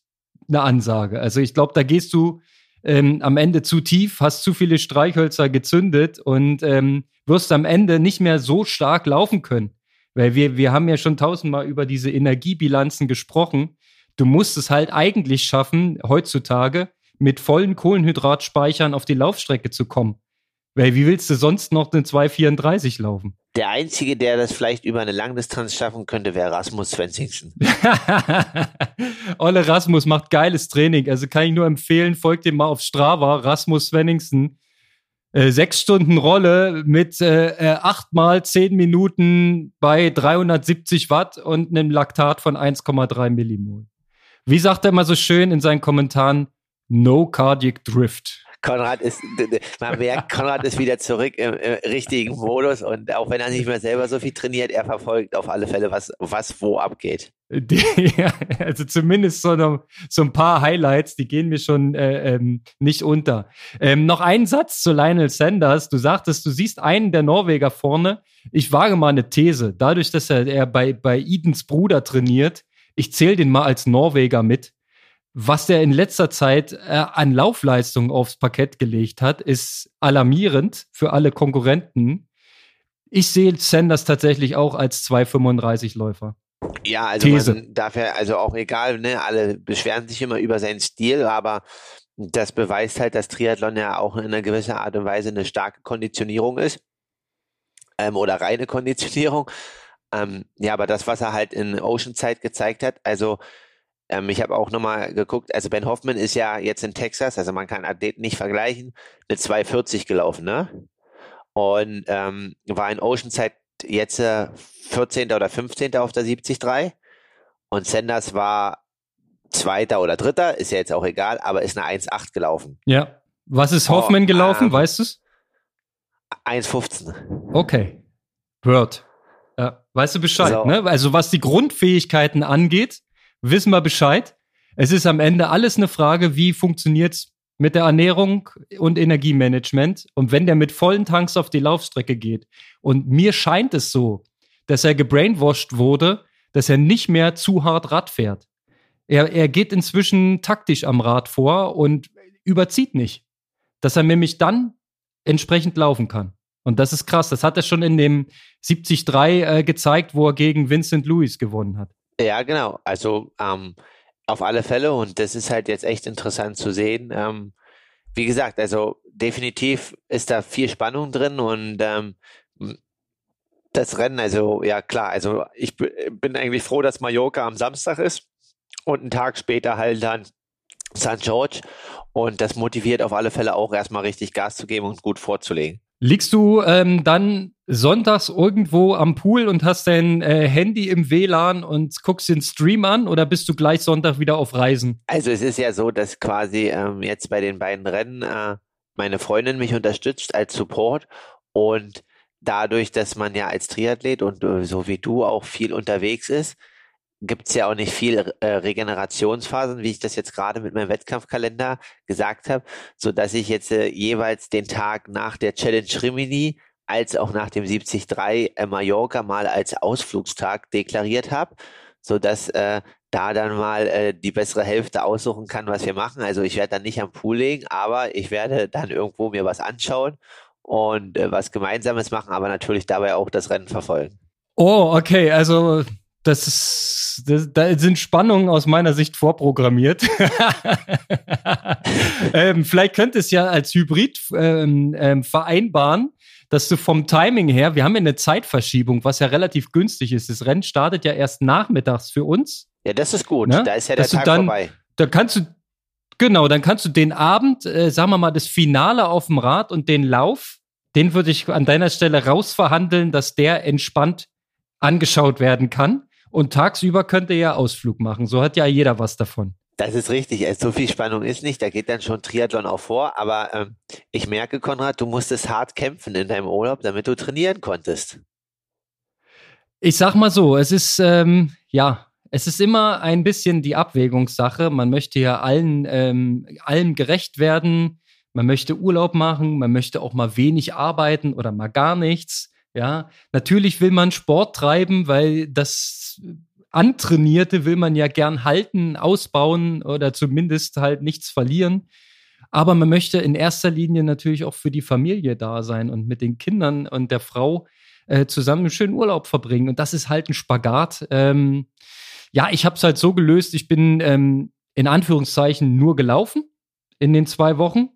eine Ansage. Also ich glaube, da gehst du ähm, am Ende zu tief, hast zu viele Streichhölzer gezündet und ähm, wirst am Ende nicht mehr so stark laufen können. Weil wir, wir haben ja schon tausendmal über diese Energiebilanzen gesprochen. Du musst es halt eigentlich schaffen, heutzutage mit vollen Kohlenhydratspeichern auf die Laufstrecke zu kommen. Weil wie willst du sonst noch eine 234 laufen? Der Einzige, der das vielleicht über eine Langdistanz schaffen könnte, wäre Rasmus Svensson. Olle Rasmus macht geiles Training. Also kann ich nur empfehlen, folgt ihm mal auf Strava, Rasmus Svenningsen. Äh, sechs Stunden Rolle mit äh, äh, acht mal zehn Minuten bei 370 Watt und einem Laktat von 1,3 Millimol. Wie sagt er mal so schön in seinen Kommentaren? No Cardiac Drift. Konrad ist, man merkt, Konrad ist wieder zurück im, im, richtigen Modus und auch wenn er nicht mehr selber so viel trainiert, er verfolgt auf alle Fälle, was, was wo abgeht. Ja, also zumindest so, noch, so ein paar Highlights, die gehen mir schon äh, ähm, nicht unter. Ähm, noch ein Satz zu Lionel Sanders. Du sagtest, du siehst einen der Norweger vorne. Ich wage mal eine These. Dadurch, dass er, er bei, bei Edens Bruder trainiert, ich zähle den mal als Norweger mit was er in letzter Zeit äh, an Laufleistung aufs Parkett gelegt hat, ist alarmierend für alle Konkurrenten. Ich sehe Sanders tatsächlich auch als 2,35 Läufer. Ja, also These. man darf ja, also auch egal, ne, alle beschweren sich immer über seinen Stil, aber das beweist halt, dass Triathlon ja auch in einer gewissen Art und Weise eine starke Konditionierung ist. Ähm, oder reine Konditionierung. Ähm, ja, aber das, was er halt in Oceanside gezeigt hat, also ähm, ich habe auch nochmal geguckt, also Ben Hoffman ist ja jetzt in Texas, also man kann Athleten nicht vergleichen, eine 240 gelaufen, ne? Und ähm, war in Oceanside jetzt äh, 14. oder 15. auf der 73 und Sanders war Zweiter oder Dritter, ist ja jetzt auch egal, aber ist eine 1,8 gelaufen. Ja. Was ist Hoffman oh, gelaufen, ähm, weißt du's? 1,15. Okay. Word. Ja, weißt du Bescheid, so. ne? Also was die Grundfähigkeiten angeht, wissen wir Bescheid. Es ist am Ende alles eine Frage, wie funktioniert's mit der Ernährung und Energiemanagement. Und wenn der mit vollen Tanks auf die Laufstrecke geht und mir scheint es so, dass er gebrainwashed wurde, dass er nicht mehr zu hart Rad fährt. Er, er geht inzwischen taktisch am Rad vor und überzieht nicht. Dass er nämlich dann entsprechend laufen kann. Und das ist krass. Das hat er schon in dem 73 äh, gezeigt, wo er gegen Vincent Lewis gewonnen hat. Ja, genau. Also ähm, auf alle Fälle und das ist halt jetzt echt interessant zu sehen. Ähm, wie gesagt, also definitiv ist da viel Spannung drin und ähm, das Rennen, also ja klar, also ich bin eigentlich froh, dass Mallorca am Samstag ist und einen Tag später halt dann St. George und das motiviert auf alle Fälle auch erstmal richtig Gas zu geben und gut vorzulegen. Liegst du ähm, dann sonntags irgendwo am Pool und hast dein äh, Handy im WLAN und guckst den Stream an oder bist du gleich Sonntag wieder auf Reisen? Also es ist ja so, dass quasi ähm, jetzt bei den beiden Rennen äh, meine Freundin mich unterstützt als Support und dadurch, dass man ja als Triathlet und äh, so wie du auch viel unterwegs ist, gibt's ja auch nicht viel äh, Regenerationsphasen, wie ich das jetzt gerade mit meinem Wettkampfkalender gesagt habe, so dass ich jetzt äh, jeweils den Tag nach der Challenge Rimini als auch nach dem 73 äh, Mallorca mal als Ausflugstag deklariert habe, so dass äh, da dann mal äh, die bessere Hälfte aussuchen kann, was wir machen. Also ich werde dann nicht am Pool legen, aber ich werde dann irgendwo mir was anschauen und äh, was Gemeinsames machen, aber natürlich dabei auch das Rennen verfolgen. Oh, okay, also das ist, das, da sind Spannungen aus meiner Sicht vorprogrammiert. ähm, vielleicht könnte es ja als Hybrid ähm, ähm, vereinbaren, dass du vom Timing her, wir haben ja eine Zeitverschiebung, was ja relativ günstig ist. Das Rennen startet ja erst nachmittags für uns. Ja, das ist gut. Ne? Da ist ja der Tag dann, vorbei. Da kannst du, genau, dann kannst du den Abend, äh, sagen wir mal, das Finale auf dem Rad und den Lauf, den würde ich an deiner Stelle rausverhandeln, dass der entspannt angeschaut werden kann. Und tagsüber könnt ihr ja Ausflug machen. So hat ja jeder was davon. Das ist richtig. Also, so viel Spannung ist nicht. Da geht dann schon Triathlon auch vor. Aber ähm, ich merke, Konrad, du musstest hart kämpfen in deinem Urlaub, damit du trainieren konntest. Ich sag mal so, es ist, ähm, ja, es ist immer ein bisschen die Abwägungssache. Man möchte ja allen, ähm, allem gerecht werden. Man möchte Urlaub machen. Man möchte auch mal wenig arbeiten oder mal gar nichts. Ja, natürlich will man Sport treiben, weil das Antrainierte will man ja gern halten, ausbauen oder zumindest halt nichts verlieren. Aber man möchte in erster Linie natürlich auch für die Familie da sein und mit den Kindern und der Frau äh, zusammen einen schönen Urlaub verbringen. Und das ist halt ein Spagat. Ähm, ja, ich habe es halt so gelöst, ich bin ähm, in Anführungszeichen nur gelaufen in den zwei Wochen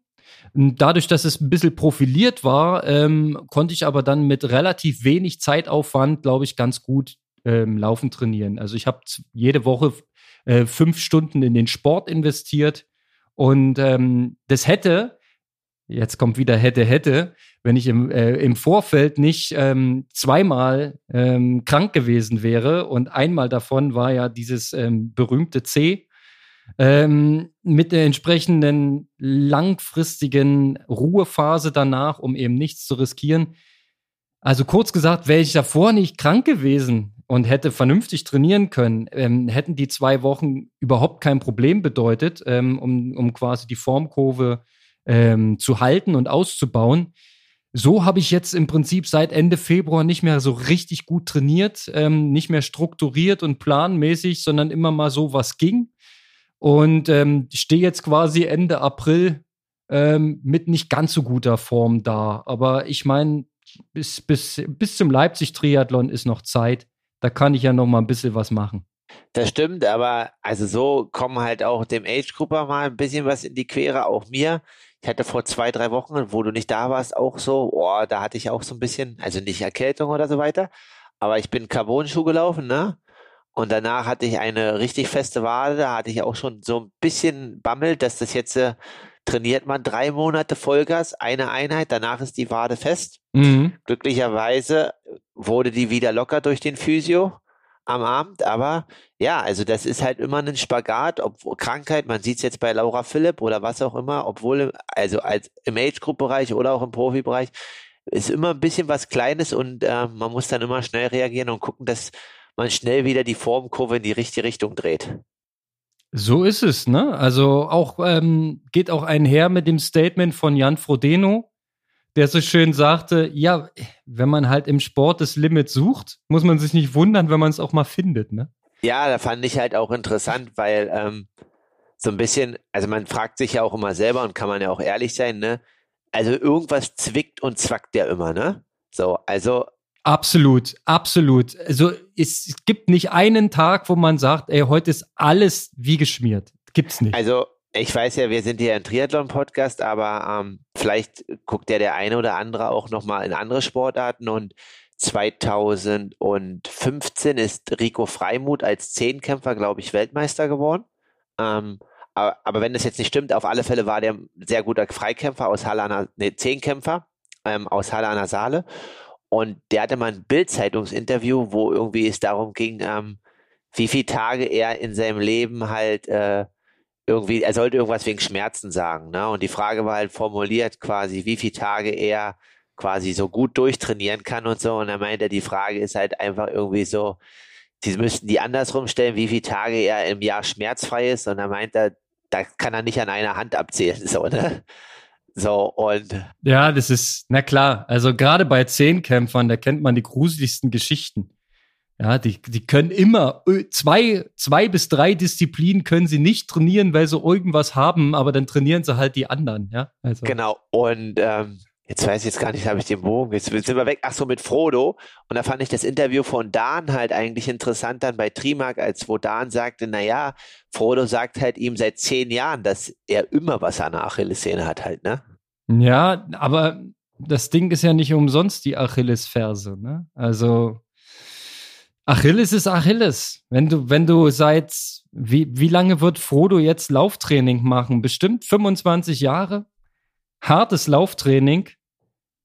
Dadurch, dass es ein bisschen profiliert war, ähm, konnte ich aber dann mit relativ wenig Zeitaufwand, glaube ich, ganz gut ähm, Laufen trainieren. Also ich habe jede Woche äh, fünf Stunden in den Sport investiert und ähm, das hätte, jetzt kommt wieder hätte, hätte, wenn ich im, äh, im Vorfeld nicht ähm, zweimal ähm, krank gewesen wäre und einmal davon war ja dieses ähm, berühmte C, ähm, mit der entsprechenden langfristigen Ruhephase danach, um eben nichts zu riskieren. Also kurz gesagt, wäre ich davor nicht krank gewesen und hätte vernünftig trainieren können, ähm, hätten die zwei Wochen überhaupt kein Problem bedeutet, ähm, um, um quasi die Formkurve ähm, zu halten und auszubauen. So habe ich jetzt im Prinzip seit Ende Februar nicht mehr so richtig gut trainiert, ähm, nicht mehr strukturiert und planmäßig, sondern immer mal so, was ging. Und ähm, stehe jetzt quasi Ende April ähm, mit nicht ganz so guter Form da. Aber ich meine, bis, bis, bis zum Leipzig-Triathlon ist noch Zeit. Da kann ich ja noch mal ein bisschen was machen. Das stimmt, aber also so kommen halt auch dem Age-Grupper mal ein bisschen was in die Quere, auch mir. Ich hatte vor zwei, drei Wochen, wo du nicht da warst, auch so, oh, da hatte ich auch so ein bisschen, also nicht Erkältung oder so weiter, aber ich bin Carbon-Schuh gelaufen, ne? Und danach hatte ich eine richtig feste Wade, da hatte ich auch schon so ein bisschen Bammel, dass das jetzt äh, trainiert man drei Monate Vollgas, eine Einheit, danach ist die Wade fest. Mhm. Glücklicherweise wurde die wieder locker durch den Physio am Abend, aber ja, also das ist halt immer ein Spagat, obwohl Krankheit, man sieht es jetzt bei Laura Philipp oder was auch immer, obwohl, also als im Age-Group-Bereich oder auch im Profibereich, ist immer ein bisschen was Kleines und äh, man muss dann immer schnell reagieren und gucken, dass man schnell wieder die Formkurve in die richtige Richtung dreht. So ist es, ne? Also auch ähm, geht auch einher mit dem Statement von Jan Frodeno, der so schön sagte, ja, wenn man halt im Sport das Limit sucht, muss man sich nicht wundern, wenn man es auch mal findet, ne? Ja, da fand ich halt auch interessant, weil ähm, so ein bisschen, also man fragt sich ja auch immer selber und kann man ja auch ehrlich sein, ne? Also irgendwas zwickt und zwackt ja immer, ne? So, also Absolut, absolut. Also es gibt nicht einen Tag, wo man sagt, ey, heute ist alles wie geschmiert. Gibt's nicht. Also ich weiß ja, wir sind hier ein Triathlon-Podcast, aber ähm, vielleicht guckt ja der eine oder andere auch nochmal in andere Sportarten und 2015 ist Rico Freimuth als Zehnkämpfer, glaube ich, Weltmeister geworden. Ähm, aber, aber, wenn das jetzt nicht stimmt, auf alle Fälle war der ein sehr guter Freikämpfer aus Halle nee, Zehnkämpfer ähm, aus Halle an der Saale. Und der hatte mal ein Bild-Zeitungsinterview, wo irgendwie es darum ging, ähm, wie viele Tage er in seinem Leben halt äh, irgendwie, er sollte irgendwas wegen Schmerzen sagen, ne? Und die Frage war halt formuliert quasi, wie viele Tage er quasi so gut durchtrainieren kann und so. Und er meinte, die Frage ist halt einfach irgendwie so, sie müssten die andersrum stellen, wie viele Tage er im Jahr schmerzfrei ist. Und er meinte, da kann er nicht an einer Hand abzählen, so, ne? So, und. Ja, das ist, na klar, also gerade bei Zehnkämpfern, da kennt man die gruseligsten Geschichten. Ja, die, die können immer zwei, zwei bis drei Disziplinen können sie nicht trainieren, weil sie irgendwas haben, aber dann trainieren sie halt die anderen, ja. Also. Genau, und ähm, jetzt weiß ich jetzt gar nicht, habe ich den Bogen, jetzt sind wir weg, ach so, mit Frodo. Und da fand ich das Interview von Dan halt eigentlich interessant dann bei Trimark, als wo Dan sagte, na ja, Frodo sagt halt ihm seit zehn Jahren, dass er immer was an der Achillessehne hat halt, ne? Ja, aber das Ding ist ja nicht umsonst die Achillesferse, ne? Also Achilles ist Achilles. Wenn du, wenn du seit, wie, wie lange wird Frodo jetzt Lauftraining machen? Bestimmt 25 Jahre? Hartes Lauftraining.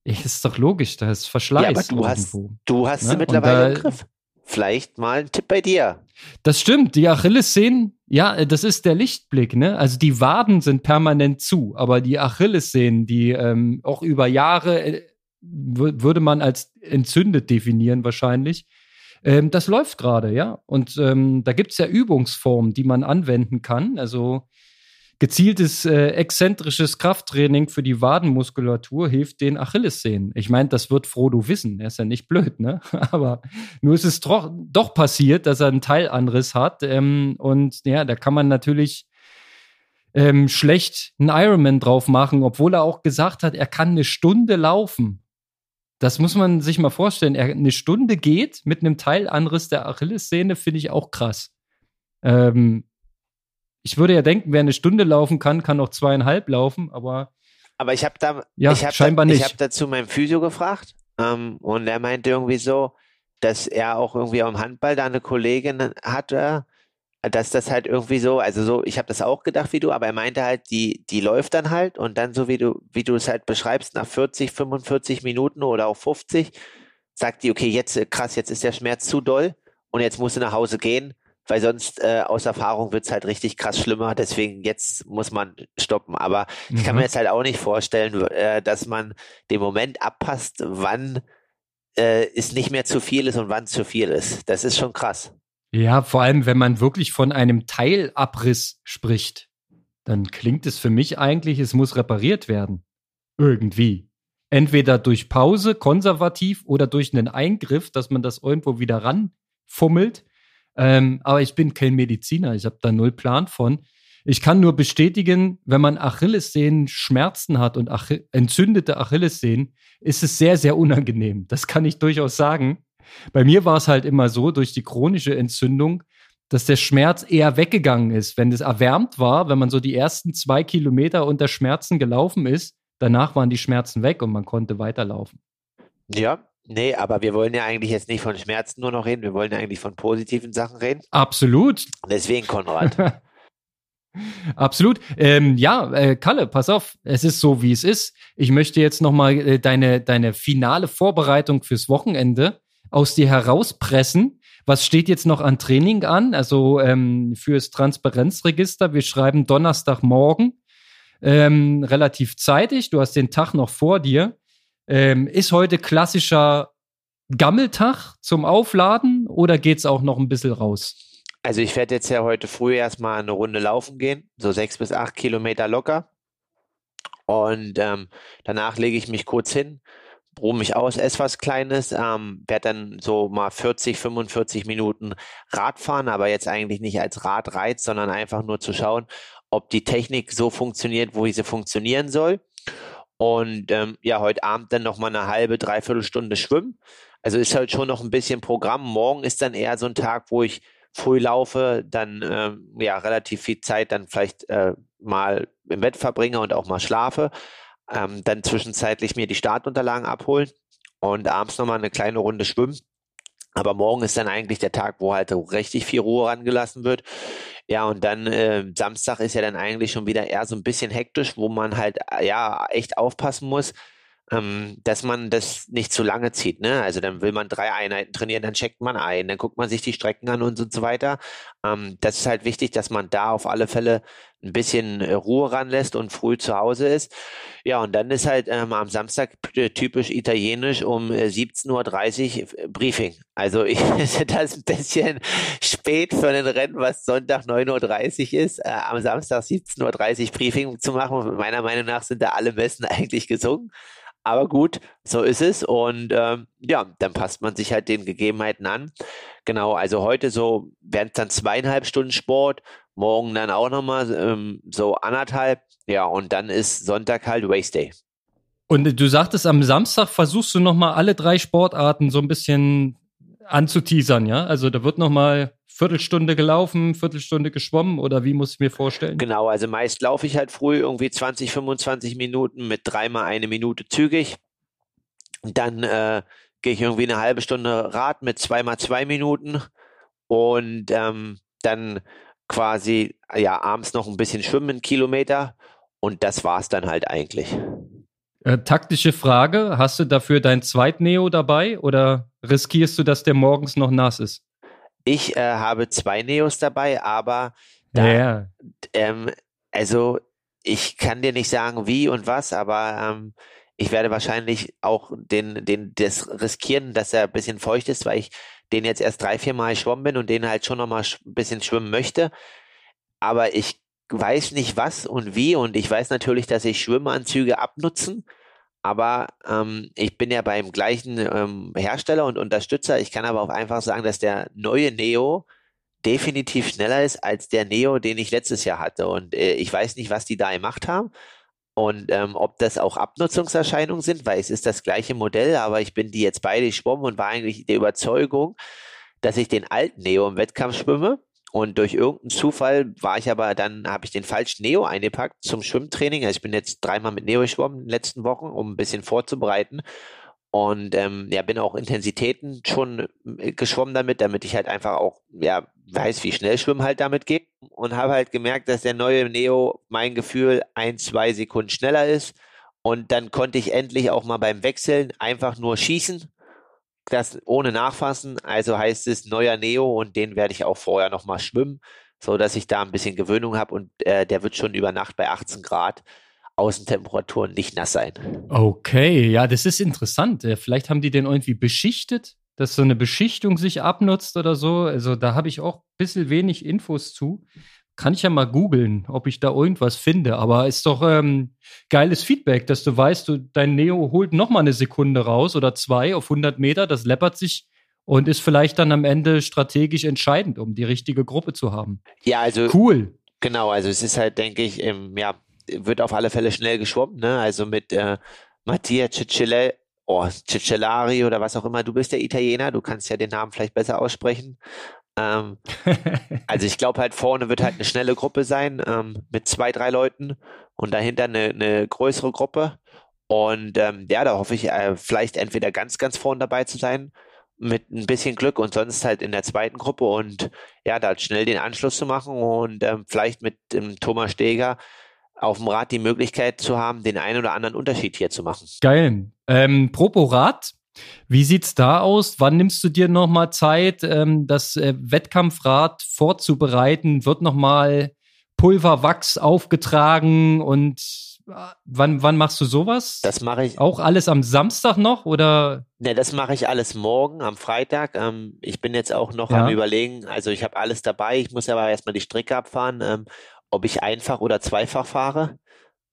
Ist doch logisch, da ist Verschleiß. Ja, aber du irgendwo. hast, du hast ne? sie mittlerweile da, im Griff. Vielleicht mal ein Tipp bei dir. Das stimmt. Die Achillessehnen, ja, das ist der Lichtblick, ne? Also die Waden sind permanent zu, aber die Achillessehnen, die ähm, auch über Jahre äh, würde man als entzündet definieren wahrscheinlich. Ähm, das läuft gerade, ja. Und ähm, da gibt es ja Übungsformen, die man anwenden kann. Also gezieltes äh, exzentrisches Krafttraining für die Wadenmuskulatur hilft den Achillessehnen. Ich meine, das wird Frodo wissen. Er ist ja nicht blöd, ne? Aber nur ist es doch, doch passiert, dass er einen Teilanriss hat. Ähm, und ja, da kann man natürlich ähm, schlecht einen Ironman drauf machen, obwohl er auch gesagt hat, er kann eine Stunde laufen. Das muss man sich mal vorstellen. Er eine Stunde geht mit einem Teilanriss der Achillessehne, finde ich auch krass. Ähm, ich würde ja denken, wer eine Stunde laufen kann, kann auch zweieinhalb laufen, aber Aber ich habe da, ja, ich scheinbar da, nicht. Ich habe dazu meinem Physio gefragt ähm, und er meinte irgendwie so, dass er auch irgendwie am Handball da eine Kollegin hatte, dass das halt irgendwie so, also so, ich habe das auch gedacht wie du, aber er meinte halt, die, die läuft dann halt und dann so wie du, wie du es halt beschreibst, nach 40, 45 Minuten oder auch 50, sagt die, okay, jetzt äh, krass, jetzt ist der Schmerz zu doll und jetzt musst du nach Hause gehen, weil sonst äh, aus Erfahrung wird's halt richtig krass schlimmer, deswegen jetzt muss man stoppen. Aber mhm. ich kann mir mhm. jetzt halt auch nicht vorstellen, äh, dass man den Moment abpasst, wann äh, es nicht mehr zu viel ist und wann zu viel ist. Das ist schon krass. Ja, vor allem, wenn man wirklich von einem Teilabriss spricht, dann klingt es für mich eigentlich, es muss repariert werden. Irgendwie. Entweder durch Pause, konservativ oder durch einen Eingriff, dass man das irgendwo wieder ranfummelt. Ähm, aber ich bin kein Mediziner, ich habe da null Plan von. Ich kann nur bestätigen, wenn man Achillessehnen Schmerzen hat und Ach entzündete Achillessehnen, ist es sehr, sehr unangenehm. Das kann ich durchaus sagen. Bei mir war es halt immer so, durch die chronische Entzündung, dass der Schmerz eher weggegangen ist. Wenn es erwärmt war, wenn man so die ersten zwei Kilometer unter Schmerzen gelaufen ist, danach waren die Schmerzen weg und man konnte weiterlaufen. Ja, nee, aber wir wollen ja eigentlich jetzt nicht von Schmerzen nur noch reden, wir wollen ja eigentlich von positiven Sachen reden. Absolut. Deswegen, Konrad. Absolut. Ähm, ja, äh, Kalle, pass auf, es ist so, wie es ist. Ich möchte jetzt nochmal äh, deine, deine finale Vorbereitung fürs Wochenende aus dir herauspressen. Was steht jetzt noch an Training an? Also ähm, fürs Transparenzregister. Wir schreiben Donnerstagmorgen, ähm, relativ zeitig. Du hast den Tag noch vor dir. Ähm, ist heute klassischer Gammeltag zum Aufladen oder geht's auch noch ein bisschen raus? Also ich werde jetzt ja heute früh erstmal eine Runde laufen gehen, so sechs bis acht Kilometer locker. Und ähm, danach lege ich mich kurz hin, ruhe mich aus, esse was Kleines, ähm, werde dann so mal 40, 45 Minuten Rad fahren, aber jetzt eigentlich nicht als Radreiz, sondern einfach nur zu schauen, ob die Technik so funktioniert, wo sie funktionieren soll. Und ähm, ja, heute Abend dann nochmal eine halbe, dreiviertel Stunde schwimmen. Also ist halt schon noch ein bisschen Programm. Morgen ist dann eher so ein Tag, wo ich früh laufe, dann ähm, ja relativ viel Zeit dann vielleicht äh, mal im Bett verbringe und auch mal schlafe ähm, dann zwischenzeitlich mir die Startunterlagen abholen und abends nochmal eine kleine Runde schwimmen. Aber morgen ist dann eigentlich der Tag, wo halt richtig viel Ruhe rangelassen wird. Ja, und dann äh, Samstag ist ja dann eigentlich schon wieder eher so ein bisschen hektisch, wo man halt ja echt aufpassen muss, ähm, dass man das nicht zu lange zieht. Ne? Also dann will man drei Einheiten trainieren, dann checkt man ein, dann guckt man sich die Strecken an und so weiter. Ähm, das ist halt wichtig, dass man da auf alle Fälle ein bisschen äh, Ruhe ranlässt und früh zu Hause ist. Ja, und dann ist halt ähm, am Samstag typisch italienisch um äh, 17.30 Uhr äh, Briefing. Also ich finde das ein bisschen spät für ein Rennen, was Sonntag 9.30 Uhr ist, äh, am Samstag 17.30 Uhr Briefing zu machen. Meiner Meinung nach sind da alle Messen eigentlich gesungen. Aber gut, so ist es. Und ähm, ja, dann passt man sich halt den Gegebenheiten an. Genau, also heute so werden es dann zweieinhalb Stunden Sport, morgen dann auch nochmal ähm, so anderthalb. Ja, und dann ist Sonntag halt Race Day. Und du sagtest, am Samstag versuchst du nochmal alle drei Sportarten so ein bisschen anzuteasern, ja? Also da wird nochmal Viertelstunde gelaufen, Viertelstunde geschwommen oder wie muss ich mir vorstellen? Genau, also meist laufe ich halt früh irgendwie 20, 25 Minuten mit dreimal eine Minute zügig. Dann äh, gehe ich irgendwie eine halbe Stunde Rad mit zweimal zwei Minuten und ähm, dann quasi ja abends noch ein bisschen schwimmen, Kilometer und das war's dann halt eigentlich. Äh, taktische Frage, hast du dafür dein Zweitneo dabei oder riskierst du, dass der morgens noch nass ist? Ich äh, habe zwei Neos dabei, aber da, ja. ähm, also ich kann dir nicht sagen, wie und was, aber ähm, ich werde wahrscheinlich auch den, den, das riskieren, dass er ein bisschen feucht ist, weil ich den jetzt erst drei, vier Mal schwommen bin und den halt schon nochmal ein bisschen schwimmen möchte. Aber ich weiß nicht was und wie und ich weiß natürlich, dass ich Schwimmanzüge abnutzen aber ähm, ich bin ja beim gleichen ähm, Hersteller und Unterstützer. Ich kann aber auch einfach sagen, dass der neue Neo definitiv schneller ist als der Neo, den ich letztes Jahr hatte. Und äh, ich weiß nicht, was die da gemacht haben und ähm, ob das auch Abnutzungserscheinungen sind, weil es ist das gleiche Modell, aber ich bin die jetzt beide schwommen und war eigentlich der Überzeugung, dass ich den alten Neo im Wettkampf schwimme und durch irgendeinen Zufall war ich aber dann, habe ich den falschen Neo eingepackt zum Schwimmtraining. Also ich bin jetzt dreimal mit Neo geschwommen in den letzten Wochen, um ein bisschen vorzubereiten. Und ähm, ja, bin auch Intensitäten schon äh, geschwommen damit, damit ich halt einfach auch ja weiß, wie schnell Schwimmen halt damit geht. Und habe halt gemerkt, dass der neue Neo mein Gefühl ein, zwei Sekunden schneller ist. Und dann konnte ich endlich auch mal beim Wechseln einfach nur schießen das ohne Nachfassen. Also heißt es neuer Neo und den werde ich auch vorher nochmal schwimmen, so dass ich da ein bisschen Gewöhnung habe und äh, der wird schon über Nacht bei 18 Grad Außentemperaturen nicht nass sein. Okay, ja, das ist interessant. Vielleicht haben die den irgendwie beschichtet, dass so eine Beschichtung sich abnutzt oder so. Also da habe ich auch ein bisschen wenig Infos zu. Kann ich ja mal googeln, ob ich da irgendwas finde. Aber ist doch ähm, geiles Feedback, dass du weißt, du, dein Neo holt noch mal eine Sekunde raus oder zwei auf 100 Meter. Das läppert sich und ist vielleicht dann am Ende strategisch entscheidend, um die richtige Gruppe zu haben. Ja, also cool. Genau, also es ist halt, denke ich, ähm, ja, wird auf alle Fälle schnell geschwommen. Ne? Also mit äh, Mattia Cicciolari oh, Cicciolari oder was auch immer. Du bist der Italiener, du kannst ja den Namen vielleicht besser aussprechen. Ähm, also ich glaube halt vorne wird halt eine schnelle Gruppe sein ähm, mit zwei, drei Leuten und dahinter eine, eine größere Gruppe. Und ähm, ja, da hoffe ich äh, vielleicht entweder ganz, ganz vorne dabei zu sein mit ein bisschen Glück und sonst halt in der zweiten Gruppe und ja, da schnell den Anschluss zu machen und ähm, vielleicht mit dem Thomas Steger auf dem Rad die Möglichkeit zu haben, den einen oder anderen Unterschied hier zu machen. Geil. Ähm, Propo Rad, wie sieht's da aus? Wann nimmst du dir nochmal Zeit, ähm, das äh, Wettkampfrad vorzubereiten? Wird nochmal Pulverwachs aufgetragen und äh, wann, wann machst du sowas? Das mache ich. Auch alles am Samstag noch oder? Ne, das mache ich alles morgen am Freitag. Ähm, ich bin jetzt auch noch ja. am überlegen, also ich habe alles dabei. Ich muss aber erstmal die Strecke abfahren, ähm, ob ich einfach oder zweifach fahre.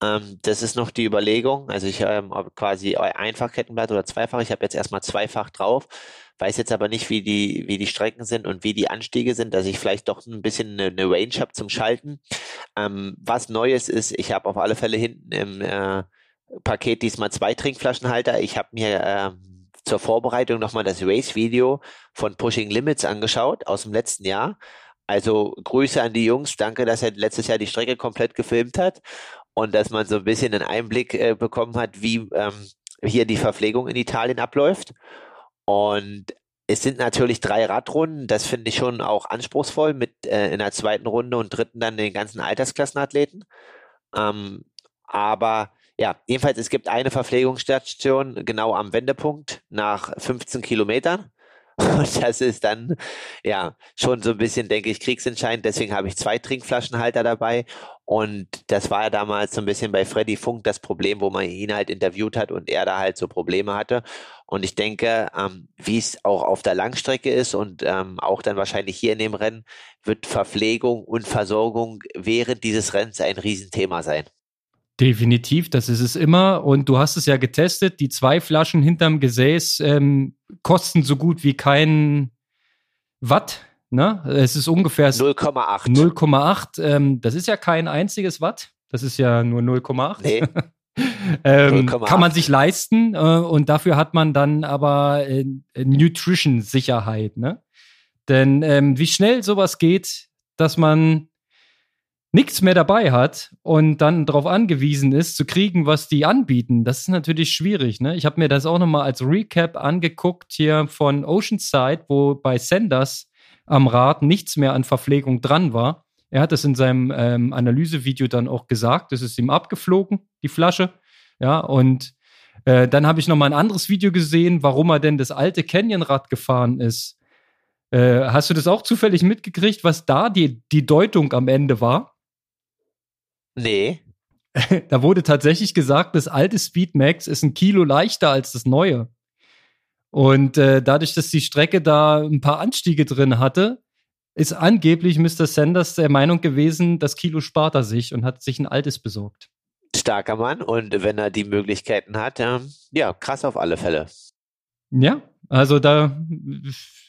Ähm, das ist noch die Überlegung. Also ich ähm, ob quasi einfach Kettenblatt oder zweifach. Ich habe jetzt erstmal zweifach drauf, weiß jetzt aber nicht, wie die, wie die Strecken sind und wie die Anstiege sind, dass ich vielleicht doch ein bisschen eine, eine Range habe zum Schalten. Ähm, was Neues ist, ich habe auf alle Fälle hinten im äh, Paket diesmal zwei Trinkflaschenhalter. Ich habe mir äh, zur Vorbereitung nochmal das Race-Video von Pushing Limits angeschaut aus dem letzten Jahr. Also Grüße an die Jungs, danke, dass er letztes Jahr die Strecke komplett gefilmt hat und dass man so ein bisschen einen Einblick äh, bekommen hat, wie ähm, hier die Verpflegung in Italien abläuft. Und es sind natürlich drei Radrunden, das finde ich schon auch anspruchsvoll mit äh, in der zweiten Runde und dritten dann den ganzen Altersklassenathleten. Ähm, aber ja, jedenfalls, es gibt eine Verpflegungsstation genau am Wendepunkt nach 15 Kilometern. Und das ist dann ja schon so ein bisschen, denke ich, kriegsentscheidend. Deswegen habe ich zwei Trinkflaschenhalter dabei. Und das war ja damals so ein bisschen bei Freddy Funk das Problem, wo man ihn halt interviewt hat und er da halt so Probleme hatte. Und ich denke, ähm, wie es auch auf der Langstrecke ist und ähm, auch dann wahrscheinlich hier in dem Rennen, wird Verpflegung und Versorgung während dieses Rennens ein Riesenthema sein. Definitiv, das ist es immer. Und du hast es ja getestet. Die zwei Flaschen hinterm Gesäß ähm, kosten so gut wie kein Watt. Ne? Es ist ungefähr 0,8. 0,8. Ähm, das ist ja kein einziges Watt. Das ist ja nur 0,8. Nee. ähm, kann man sich leisten äh, und dafür hat man dann aber äh, Nutrition-Sicherheit. Ne? Denn ähm, wie schnell sowas geht, dass man nichts mehr dabei hat und dann darauf angewiesen ist, zu kriegen, was die anbieten, das ist natürlich schwierig. Ne? Ich habe mir das auch nochmal als Recap angeguckt hier von Oceanside, wo bei Sanders am Rad nichts mehr an Verpflegung dran war. Er hat es in seinem ähm, Analysevideo dann auch gesagt, es ist ihm abgeflogen, die Flasche. Ja, und äh, dann habe ich nochmal ein anderes Video gesehen, warum er denn das alte Canyon-Rad gefahren ist. Äh, hast du das auch zufällig mitgekriegt, was da die, die Deutung am Ende war? Nee. Da wurde tatsächlich gesagt, das alte Speedmax ist ein Kilo leichter als das neue. Und äh, dadurch, dass die Strecke da ein paar Anstiege drin hatte, ist angeblich Mr. Sanders der Meinung gewesen, das Kilo spart er sich und hat sich ein altes besorgt. Starker Mann und wenn er die Möglichkeiten hat, ähm, ja, krass auf alle Fälle. Ja, also da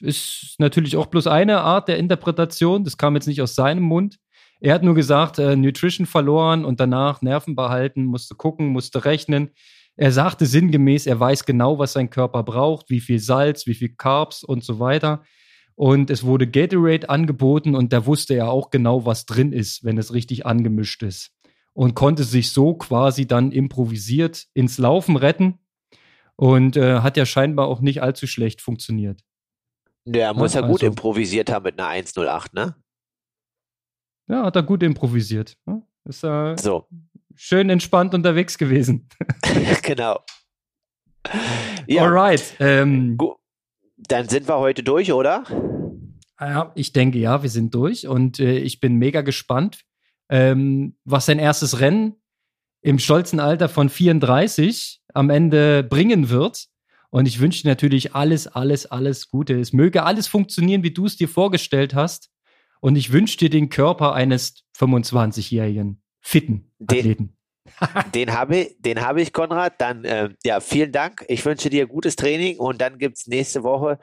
ist natürlich auch bloß eine Art der Interpretation, das kam jetzt nicht aus seinem Mund. Er hat nur gesagt, äh, Nutrition verloren und danach Nerven behalten, musste gucken, musste rechnen. Er sagte sinngemäß, er weiß genau, was sein Körper braucht, wie viel Salz, wie viel Carbs und so weiter. und es wurde Gatorade angeboten und da wusste er auch genau, was drin ist, wenn es richtig angemischt ist. Und konnte sich so quasi dann improvisiert ins Laufen retten und äh, hat ja scheinbar auch nicht allzu schlecht funktioniert. Der muss ja, ja gut also, improvisiert haben mit einer 108, ne? Ja, hat er gut improvisiert. Ist äh, so. Schön entspannt unterwegs gewesen. genau. Ja. Alright. Ähm, Dann sind wir heute durch, oder? Ja, ich denke ja, wir sind durch und äh, ich bin mega gespannt, ähm, was sein erstes Rennen im stolzen Alter von 34 am Ende bringen wird. Und ich wünsche natürlich alles, alles, alles Gute. Es möge alles funktionieren, wie du es dir vorgestellt hast. Und ich wünsche dir den Körper eines 25-jährigen fitten Athleten. Den habe ich, den habe ich, Konrad. Dann äh, ja, vielen Dank. Ich wünsche dir gutes Training und dann gibt es nächste Woche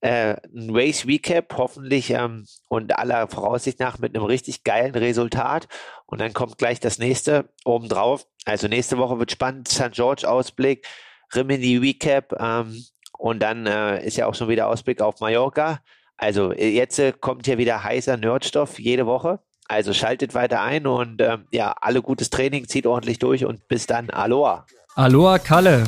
äh, ein Race Recap, hoffentlich ähm, und aller Voraussicht nach mit einem richtig geilen Resultat. Und dann kommt gleich das nächste obendrauf. Also nächste Woche wird spannend, St. George Ausblick, Rimini Recap ähm, und dann äh, ist ja auch schon wieder Ausblick auf Mallorca. Also äh, jetzt äh, kommt hier wieder heißer Nerdstoff jede Woche. Also schaltet weiter ein und ähm, ja, alle gutes Training, zieht ordentlich durch und bis dann. Aloha. Aloha Kalle.